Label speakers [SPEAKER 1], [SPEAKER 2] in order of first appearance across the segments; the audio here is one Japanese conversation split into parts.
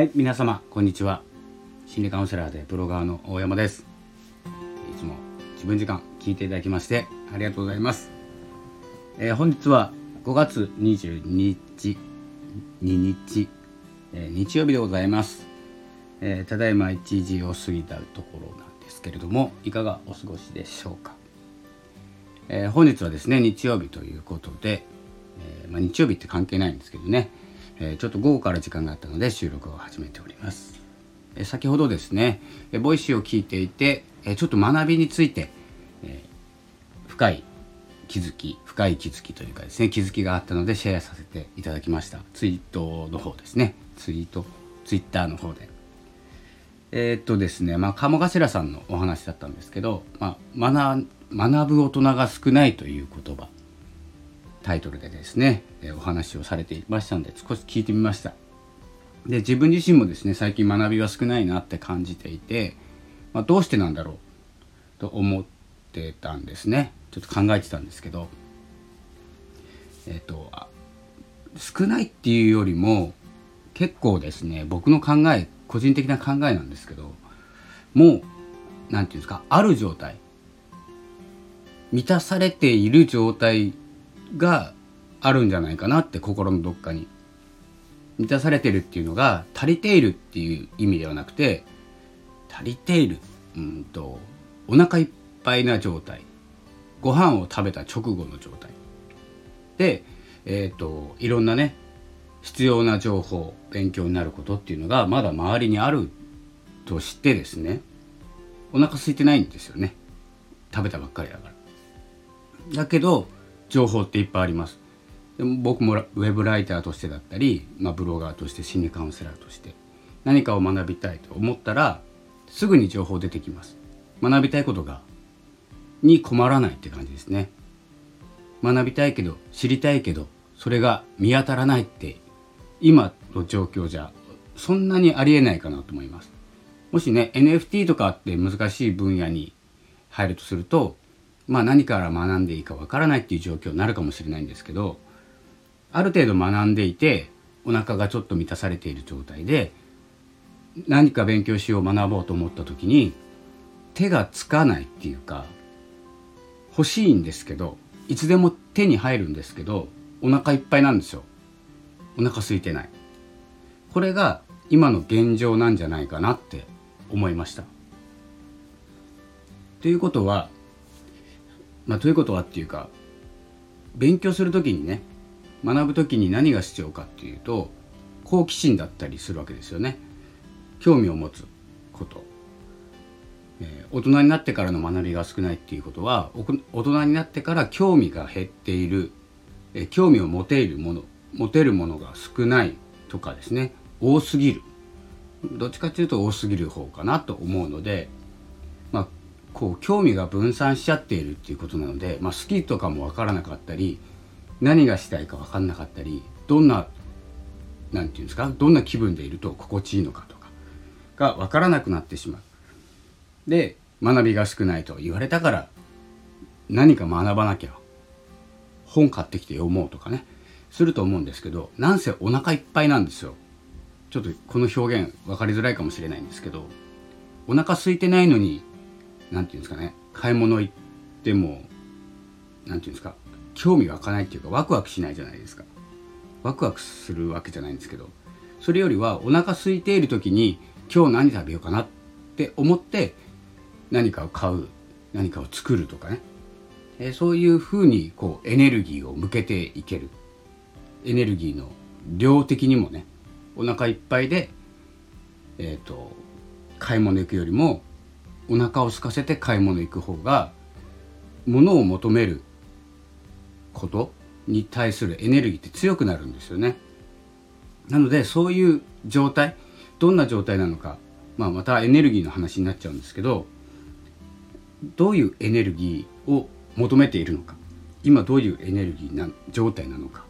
[SPEAKER 1] はい皆様こんにちは。心理カウンセラーでブロガーの大山です。いつも自分時間聞いていただきましてありがとうございます、えー、本日は5月22日2日、えー、日曜日でございます、えー、ただいま1時を過ぎたところなんですけれどもいかがお過ごしでしょうか、え本日はですね日曜日ということで、えまあ、日曜日って関係ないんですけどね。えちょっと午後から時間があったので収録を始めております。え先ほどですね、え Voicy を聞いていて、えちょっと学びについて、え深い気づき深い気づきというかですね気づきがあったのでシェアさせていただきました。ツイートの方ですね。ツイートツイッターの方で。えー、っとですねまあ鴨頭さんのお話だったんですけど、まあ、学学ぶ大人が少ないという言葉。タイトルでですね、えお話をされていましたので少し聞いてみました。で自分自身もですね最近学びは少ないなって感じていて、まあ、どうしてなんだろうと思ってたんですね。ちょっと考えてたんですけどえっ、と少ないっていうよりも結構ですね僕の考え個人的な考えなんですけどもう何て言うんですかある状態満たされている状態があるんじゃないかなって心のどっかに。満たされてるっていうのが足りているっていう意味ではなくて足りているうんとお腹いっぱいな状態。ご飯を食べた直後の状態。でえっ、ー、といろんなね必要な情報勉強になることっていうのがまだ周りにあるとしてですねお腹空いてないんですよね。食べたばっかりだから。だけど情報っていっぱいあります。でも僕もウェブライターとしてだったり、まあ、ブロガーとして心理カウンセラーとして何かを学びたいと思ったらすぐに情報出てきます。学びたいことがに困らないって感じですね。学びたいけど知りたいけどそれが見当たらないって今の状況じゃそんなにありえないかなと思います。もしね NFT とかって難しい分野に入るとするとまあ、何から学んでいいかわからないっていう状況になるかもしれないんですけどある程度学んでいてお腹がちょっと満たされている状態で何か勉強しよう学ぼうと思った時に手がつかないっていうか欲しいんですけどいつでも手に入るんですけどお腹いっぱいなんですよ。お腹空いてない。これが今の現状なんじゃないかなって思いました。ということはまあ、ということはっていうか勉強する時にね学ぶ時に何が必要かっていうと好奇心だったりするわけですよね。興味を持つこと、えー、大人になってからの学びが少ないっていうことは大人になってから興味が減っている、えー、興味を持てるもの持てるものが少ないとかですね。多すぎる。どっちかっていうと多すぎる方かなと思うのでまあこう興味が分散しちゃっているっていうことなので、まあ、好きとかも分からなかったり何がしたいか分かんなかったりどんな何て言うんですかどんな気分でいると心地いいのかとかが分からなくなってしまう。で学びが少ないと言われたから何か学ばなきゃ本買ってきて読もうとかねすると思うんですけどなんせお腹いっぱいなんですよ。ちょっとこの表現分かりづらいかもしれないんですけどお腹空いてないのに何て言うんですかね。買い物行っても何て言うんですか。興味湧かないっていうかワクワクしないじゃないですか。ワクワクするわけじゃないんですけど。それよりはお腹空いている時に今日何食べようかなって思って何かを買う何かを作るとかね、え、そういうふうにこうエネルギーを向けていける。エネルギーの量的にもねお腹いっぱいでえっ、ー、と買い物行くよりもお腹を空かせて買い物行く方が物を求めることに対するエネルギーって強くなるんですよね。なのでそういう状態どんな状態なのか、まあ、またエネルギーの話になっちゃうんですけどどういうエネルギーを求めているのか今どういうエネルギーな状態なのか、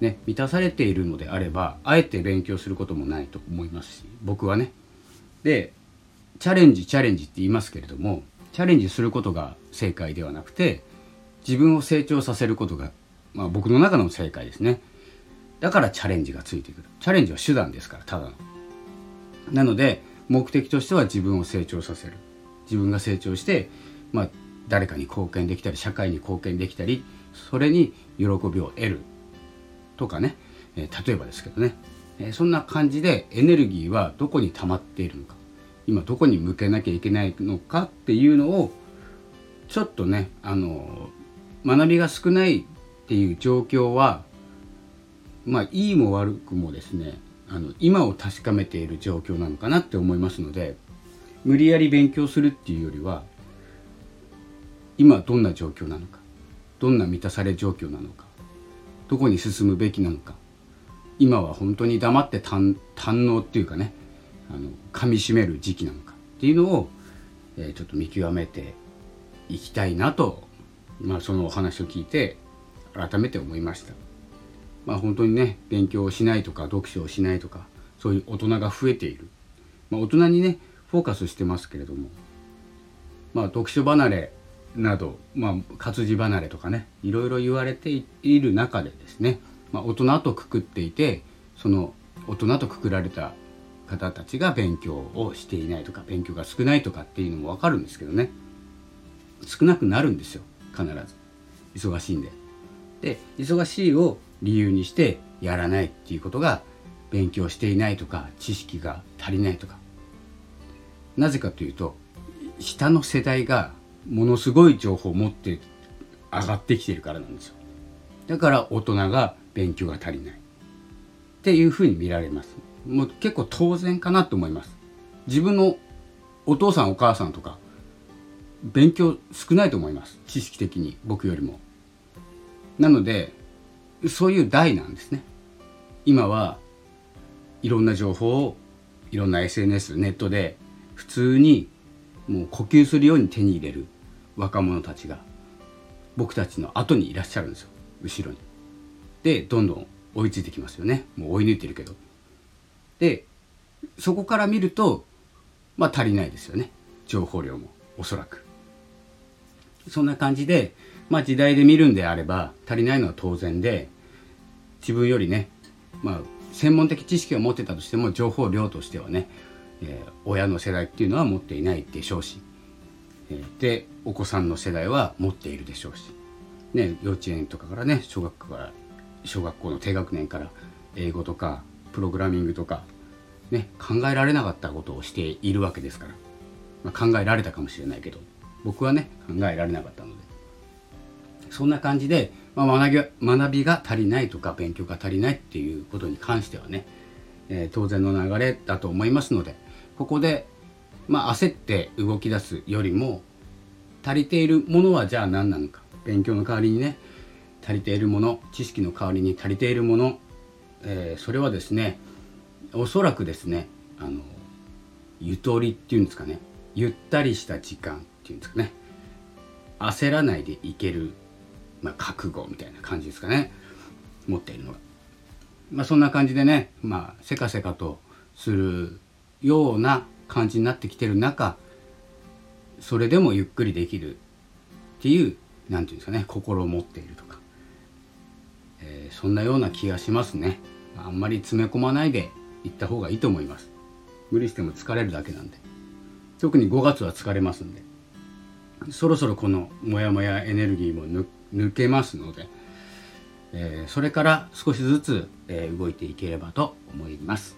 [SPEAKER 1] ね、満たされているのであればあえて勉強することもないと思いますし僕はね。でチャレンジチャレンジって言いますけれどもチャレンジすることが正解ではなくて自分を成長させることが、まあ、僕の中の正解ですね。だからチャレンジがついてくる。チャレンジは手段ですからただの。なので目的としては自分を成長させる。自分が成長して、まあ、誰かに貢献できたり社会に貢献できたりそれに喜びを得る。とかね、え、例えばですけどね、え、そんな感じでエネルギーはどこに溜まっているのか。今どこに向けなきゃいけないのかっていうのをちょっとねあの学びが少ないっていう状況はまあいいも悪くもですねあの今を確かめている状況なのかなって思いますので無理やり勉強するっていうよりは今どんな状況なのかどんな満たされ状況なのかどこに進むべきなのか今は本当に黙って堪能っていうかねあの噛みしめる時期なのかっていうのを、えー、ちょっと見極めていきたいなと、まあ、そのお話を聞いて改めて思いました。まあ、本当にね勉強をしないとか読書をしないとかそういう大人が増えている、まあ、大人にねフォーカスしてますけれども、まあ、読書離れなど、まあ、活字離れとかねいろいろ言われている中でですね、まあ、大人とくくっていてその大人とくくられた方たちが勉強をしていないとか勉強が少ないとかっていうのも分かるんですけどね。少なくなるんですよ必ず。忙しいんで。で忙しいを理由にしてやらないっていうことが勉強していないとか知識が足りないとか。なぜかというと下の世代がものすごい情報を持って上がってきてるからなんですよ。だから大人が勉強が足りない。っていうふうに見られます。もう結構当然かなと思います。自分のお父さんお母さんとか勉強少ないと思います。知識的に僕よりも。なのでそういう代なんですね。今はいろんな情報をいろんな SNS ネットで普通にもう呼吸するように手に入れる若者たちが僕たちの後にいらっしゃるんですよ。後ろに。でどんどん追いついてきますよね。もう追い抜いてるけど。でそこから見るとまあ足りないですよね情報量もおそらく。そんな感じでまあ時代で見るんであれば足りないのは当然で自分よりねまあ専門的知識を持ってたとしても情報量としてはね、えー、親の世代っていうのは持っていないでしょうし、えー、でお子さんの世代は持っているでしょうし、ね、幼稚園とかからね小学校から小学校の低学年から英語とかプログラミングとか、ね、考えられなかったことをしているわけですから、まあ、考えられたかもしれないけど僕はね考えられなかったので。そんな感じで、まあ、学び学びが足りないとか勉強が足りないっていうことに関してはね、えー、当然の流れだと思いますのでここで、まあ、焦って動き出すよりも足りているものはじゃあ何なのか。勉強の代わりにね足りているもの知識の代わりに足りているもの、えー、それはですねおそらくですねあのゆとりっていうんですかねゆったりした時間っていうんですかね焦らないでいけるまあ、覚悟みたいな感じですかね持っているのが。まあ、そんな感じでね、まあ、せかせかとするような感じになってきてる中それでもゆっくりできるっていう何て言うんですかね心を持っているとか、えー、そんなような気がしますねあんまり詰め込まないでいった方がいいと思います。無理しても疲れるだけなんで。特に5月は疲れますんで。そろそろこのモヤモヤエネルギーも抜けますので、えー、それから少しずつ、えー、動いていければと思います。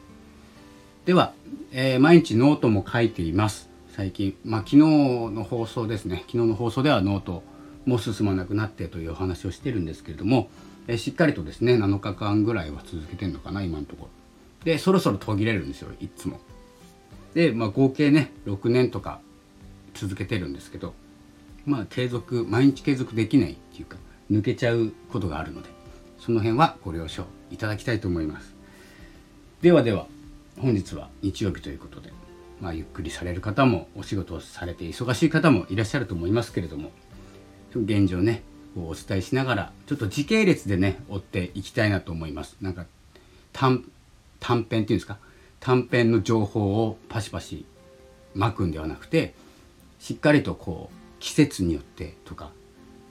[SPEAKER 1] では、えー、毎日ノートも書いています。最近、まあ、昨日の放送ですね。昨日の放送ではノートも進まなくなってというお話をしてるんですけれども、えしっかりとですね7日間ぐらいは続けてるのかな今のとこ。ろでそろそろ途切れるんですよいつも。で、まあ、合計ね6年とか続けてるんですけどまあ継続毎日継続できないっていうか抜けちゃうことがあるのでその辺はご了承いただきたいと思います。ではでは本日は日曜日ということで、まあ、ゆっくりされる方もお仕事をされて忙しい方もいらっしゃると思いますけれども現状ねお伝えしながらちょっと時系列でね追っていきたいなと思います。なんか短編っていうんですか？短編の情報をパシパシ巻くんではなくてしっかりとこう季節によってとか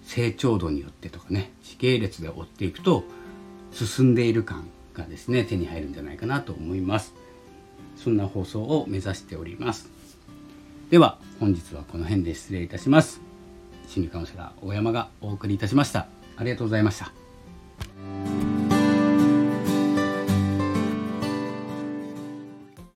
[SPEAKER 1] 成長度によってとかね時系列で追っていくと進んでいる感がですね手に入るんじゃないかなと思います。そんな放送を目指しております。では本日はこの辺で失礼いたします。心理カウンセラー大山がお送りいたしました。ありがとうございました。